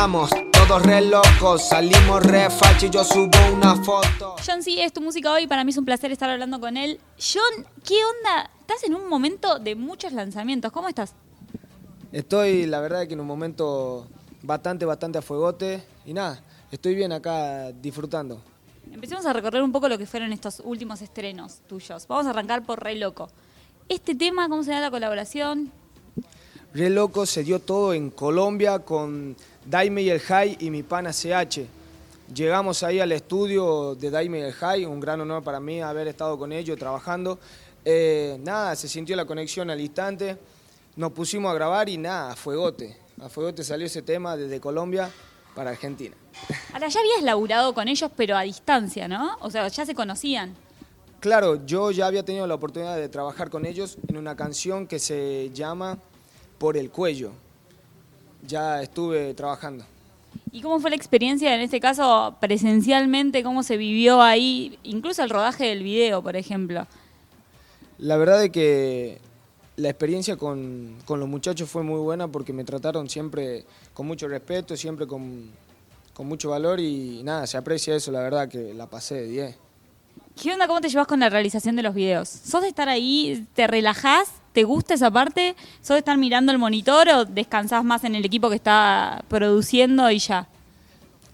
Estamos todos re locos, salimos re fachi y yo subo una foto. John sí es tu música hoy, para mí es un placer estar hablando con él. John, ¿qué onda? Estás en un momento de muchos lanzamientos, ¿cómo estás? Estoy, la verdad, que en un momento bastante, bastante a fuegote y nada, estoy bien acá disfrutando. Empecemos a recorrer un poco lo que fueron estos últimos estrenos tuyos. Vamos a arrancar por Rey Loco. Este tema, ¿cómo se da la colaboración? Re loco se dio todo en Colombia con Daime y el High y mi pana CH. Llegamos ahí al estudio de Daime y el High, un gran honor para mí haber estado con ellos trabajando. Eh, nada, se sintió la conexión al instante, nos pusimos a grabar y nada, a fuegote. A fuegote salió ese tema desde Colombia para Argentina. Ahora, ya habías laburado con ellos, pero a distancia, ¿no? O sea, ya se conocían. Claro, yo ya había tenido la oportunidad de trabajar con ellos en una canción que se llama Por el Cuello. Ya estuve trabajando. ¿Y cómo fue la experiencia en este caso presencialmente? ¿Cómo se vivió ahí? Incluso el rodaje del video, por ejemplo. La verdad es que la experiencia con, con los muchachos fue muy buena porque me trataron siempre con mucho respeto, siempre con, con mucho valor y nada, se aprecia eso, la verdad que la pasé de 10. ¿Qué onda? ¿Cómo te llevas con la realización de los videos? ¿Sos de estar ahí, te relajás, te gusta esa parte? ¿Sos de estar mirando el monitor o descansás más en el equipo que está produciendo y ya?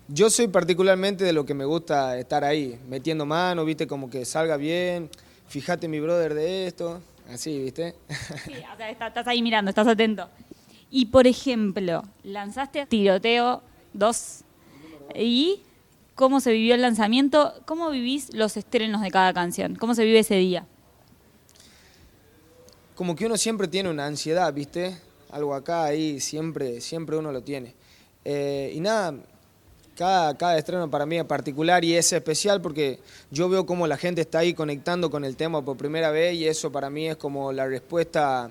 Yo soy particularmente de lo que me gusta estar ahí, metiendo mano, viste, como que salga bien, fíjate mi brother de esto, así, viste. Sí, o sea, está- estás ahí mirando, estás atento. Y por ejemplo, lanzaste Tiroteo 2 y cómo se vivió el lanzamiento, cómo vivís los estrenos de cada canción, cómo se vive ese día. Como que uno siempre tiene una ansiedad, ¿viste? Algo acá, ahí, siempre, siempre uno lo tiene. Eh, y nada, cada, cada estreno para mí es particular y es especial porque yo veo cómo la gente está ahí conectando con el tema por primera vez y eso para mí es como la respuesta,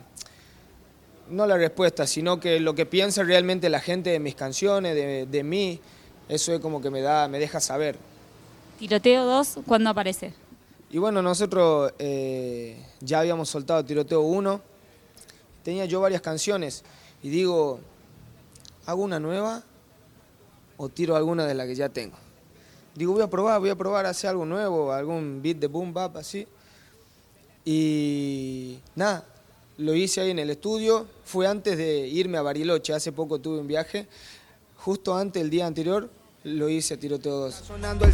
no la respuesta, sino que lo que piensa realmente la gente de mis canciones, de, de mí, eso es como que me, da, me deja saber. Tiroteo 2, ¿cuándo aparece? Y bueno, nosotros eh, ya habíamos soltado Tiroteo 1, tenía yo varias canciones y digo, ¿hago una nueva o tiro alguna de las que ya tengo? Digo, voy a probar, voy a probar hacer algo nuevo, algún beat de boom bap así. Y nada, lo hice ahí en el estudio, fue antes de irme a Bariloche, hace poco tuve un viaje, justo antes, el día anterior, lo hice Tiroteo 2. Sonando el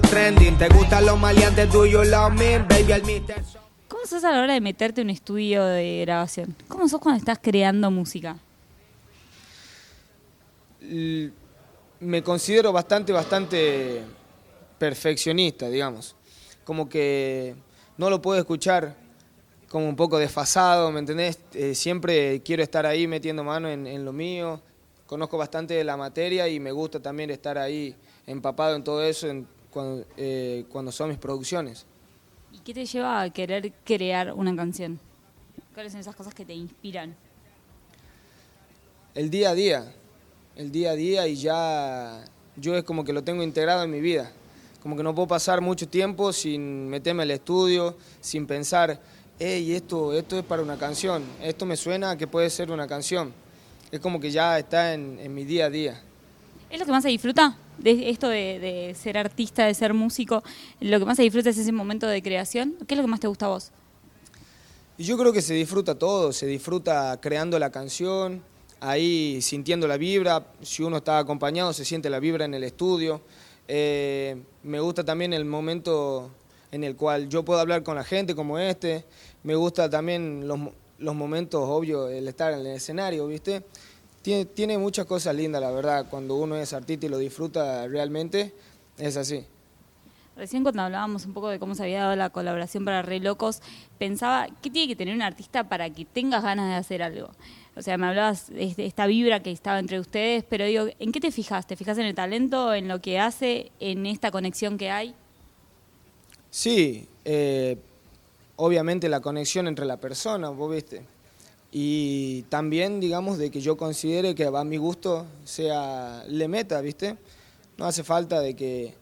trending. ¿Te gustan los maleantes? Do you love me? Baby, al mister. ¿Cómo sos a la hora de meterte en un estudio de grabación? ¿Cómo sos cuando estás creando música? l- me considero bastante, bastante perfeccionista, digamos. Como que no lo puedo escuchar como un poco desfasado, ¿me entendés? Eh, siempre quiero estar ahí metiendo mano en, en lo mío. Conozco bastante de la materia y me gusta también estar ahí empapado en todo eso en- cuando, eh, cuando son mis producciones. ¿Y qué te lleva a querer crear una canción? ¿Cuáles son esas cosas que te inspiran? El día a día, el día a día y ya yo es como que lo tengo integrado en mi vida. Como que no puedo pasar mucho tiempo sin meterme al estudio, sin pensar, hey, esto, esto es para una canción, esto me suena a que puede ser una canción. Es como que ya está en, en mi día a día. ¿Es lo que más se disfruta de esto de, de ser artista, de ser músico? ¿Lo que más se disfruta es ese momento de creación? ¿Qué es lo que más te gusta a vos? Yo creo que se disfruta todo, se disfruta creando la canción, ahí sintiendo la vibra, si uno está acompañado se siente la vibra en el estudio. Eh, me gusta también el momento en el cual yo puedo hablar con la gente como este, me gusta también los, los momentos, obvio, el estar en el escenario, ¿viste? Tiene, tiene muchas cosas lindas, la verdad, cuando uno es artista y lo disfruta realmente, es así. Recién cuando hablábamos un poco de cómo se había dado la colaboración para Re Locos, pensaba, ¿qué tiene que tener un artista para que tengas ganas de hacer algo? O sea, me hablabas de este- esta vibra que estaba entre ustedes, pero digo, ¿en qué te fijas? ¿Te fijas en el talento, en lo que hace, en esta conexión que hay? Sí, eh, obviamente la conexión entre la persona, vos viste. Y también, digamos, de que yo considere que a mi gusto sea, le meta, ¿viste? No hace falta de que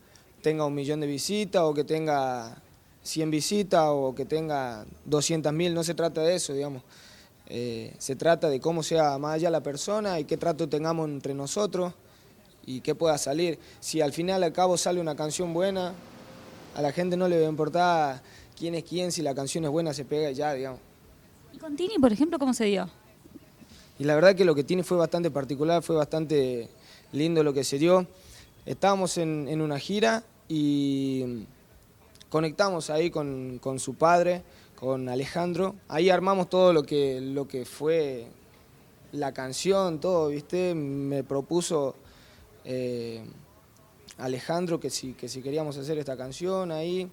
tenga un millón de visitas o que tenga 100 visitas o que tenga 200 mil, no se trata de eso, digamos. Eh, se trata de cómo sea más allá la persona y qué trato tengamos entre nosotros y qué pueda salir. Si al final al cabo sale una canción buena, a la gente no le va a importar quién es quién, si la canción es buena se pega y ya, digamos. ¿Y con Tini, por ejemplo, cómo se dio? Y la verdad que lo que Tini fue bastante particular, fue bastante lindo lo que se dio. Estábamos en, en una gira y conectamos ahí con, con, su padre, con Alejandro. Ahí armamos todo lo que, lo que fue la canción, todo, ¿viste? Me propuso eh, Alejandro que si, que si queríamos hacer esta canción ahí.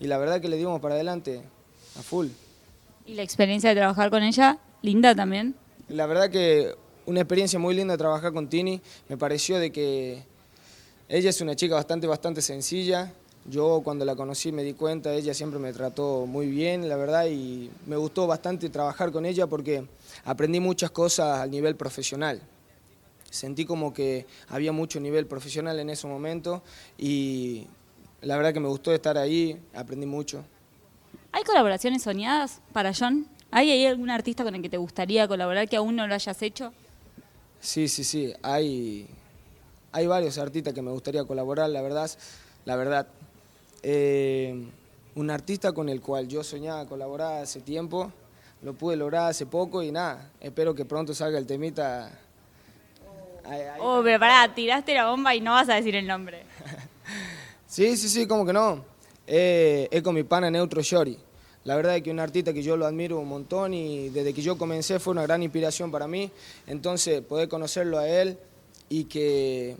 Y la verdad que le dimos para adelante a full. ¿Y la experiencia de trabajar con ella, linda también? La verdad que una experiencia muy linda trabajar con Tini. Me pareció de que ella es una chica bastante, bastante sencilla. Yo cuando la conocí me di cuenta, ella siempre me trató muy bien, la verdad, y me gustó bastante trabajar con ella porque aprendí muchas cosas a nivel profesional. Sentí como que había mucho nivel profesional en ese momento y la verdad que me gustó estar ahí, aprendí mucho. ¿Hay colaboraciones soñadas para John? ¿Hay, ¿Hay algún artista con el que te gustaría colaborar que aún no lo hayas hecho? Sí, sí, sí, hay, hay varios artistas que me gustaría colaborar, la verdad, la verdad. Eh, un artista con el cual yo soñaba colaborar hace tiempo, lo pude lograr hace poco y nada, espero que pronto salga el temita. oh, pero pará, tiraste la bomba y no vas a decir el nombre. Sí, sí, sí, como que no. Eh, es con mi pana Neutro Shori. La verdad es que un artista que yo lo admiro un montón y desde que yo comencé fue una gran inspiración para mí. Entonces, poder conocerlo a él y que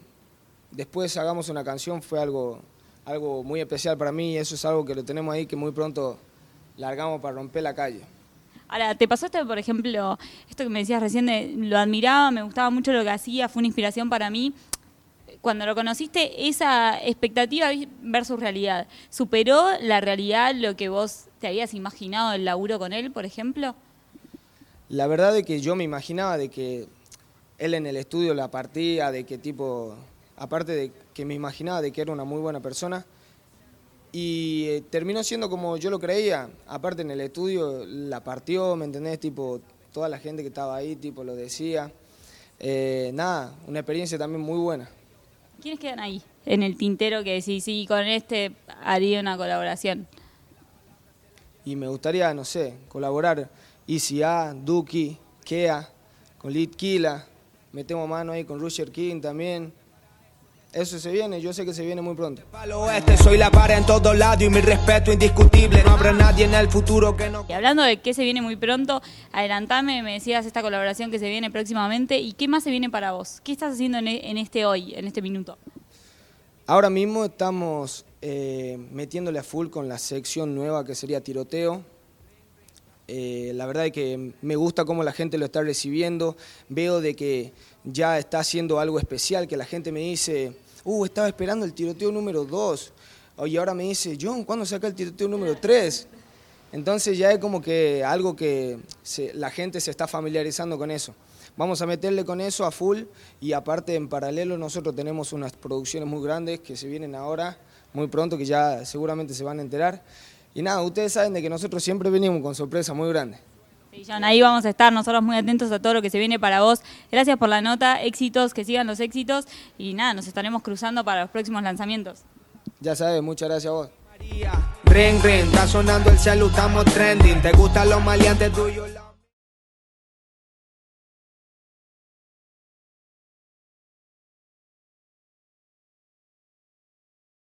después hagamos una canción fue algo, algo muy especial para mí y eso es algo que lo tenemos ahí que muy pronto largamos para romper la calle. Ahora, ¿te pasó esto, por ejemplo, esto que me decías recién, de, lo admiraba, me gustaba mucho lo que hacía, fue una inspiración para mí? Cuando lo conociste, esa expectativa versus realidad, ¿superó la realidad lo que vos te habías imaginado del laburo con él, por ejemplo? La verdad es que yo me imaginaba de que él en el estudio la partía, de que tipo, aparte de que me imaginaba de que era una muy buena persona, y eh, terminó siendo como yo lo creía, aparte en el estudio la partió, ¿me entendés? Tipo, toda la gente que estaba ahí, tipo, lo decía. Eh, nada, una experiencia también muy buena. ¿Quiénes quedan ahí en el tintero que decís, sí, con este haría una colaboración? Y me gustaría, no sé, colaborar ICA, Duki, Kea, con Litkila, metemos mano ahí con Rusher King también. Eso se viene, yo sé que se viene muy pronto. soy la para en todos lados y mi respeto indiscutible. No habrá nadie en el futuro que no. Y hablando de que se viene muy pronto, adelantame, me decías esta colaboración que se viene próximamente. ¿Y qué más se viene para vos? ¿Qué estás haciendo en este hoy, en este minuto? Ahora mismo estamos eh, metiéndole a full con la sección nueva que sería tiroteo. Eh, la verdad es que me gusta cómo la gente lo está recibiendo. Veo de que ya está haciendo algo especial, que la gente me dice, uh, estaba esperando el tiroteo número 2. Y ahora me dice, John, ¿cuándo saca el tiroteo número 3? Entonces ya es como que algo que la gente se está familiarizando con eso. Vamos a meterle con eso a full y aparte en paralelo nosotros tenemos unas producciones muy grandes que se vienen ahora, muy pronto, que ya seguramente se van a enterar. Y nada, ustedes saben de que nosotros siempre venimos con sorpresas muy grandes. Sí, John, ahí vamos a estar nosotros muy atentos a todo lo que se viene para vos. Gracias por la nota, éxitos, que sigan los éxitos y nada, nos estaremos cruzando para los próximos lanzamientos. Ya sabes, muchas gracias a vos. Ring, ring, está sonando el celu, estamos trending. ¿Te gustan los maleantes tuyos?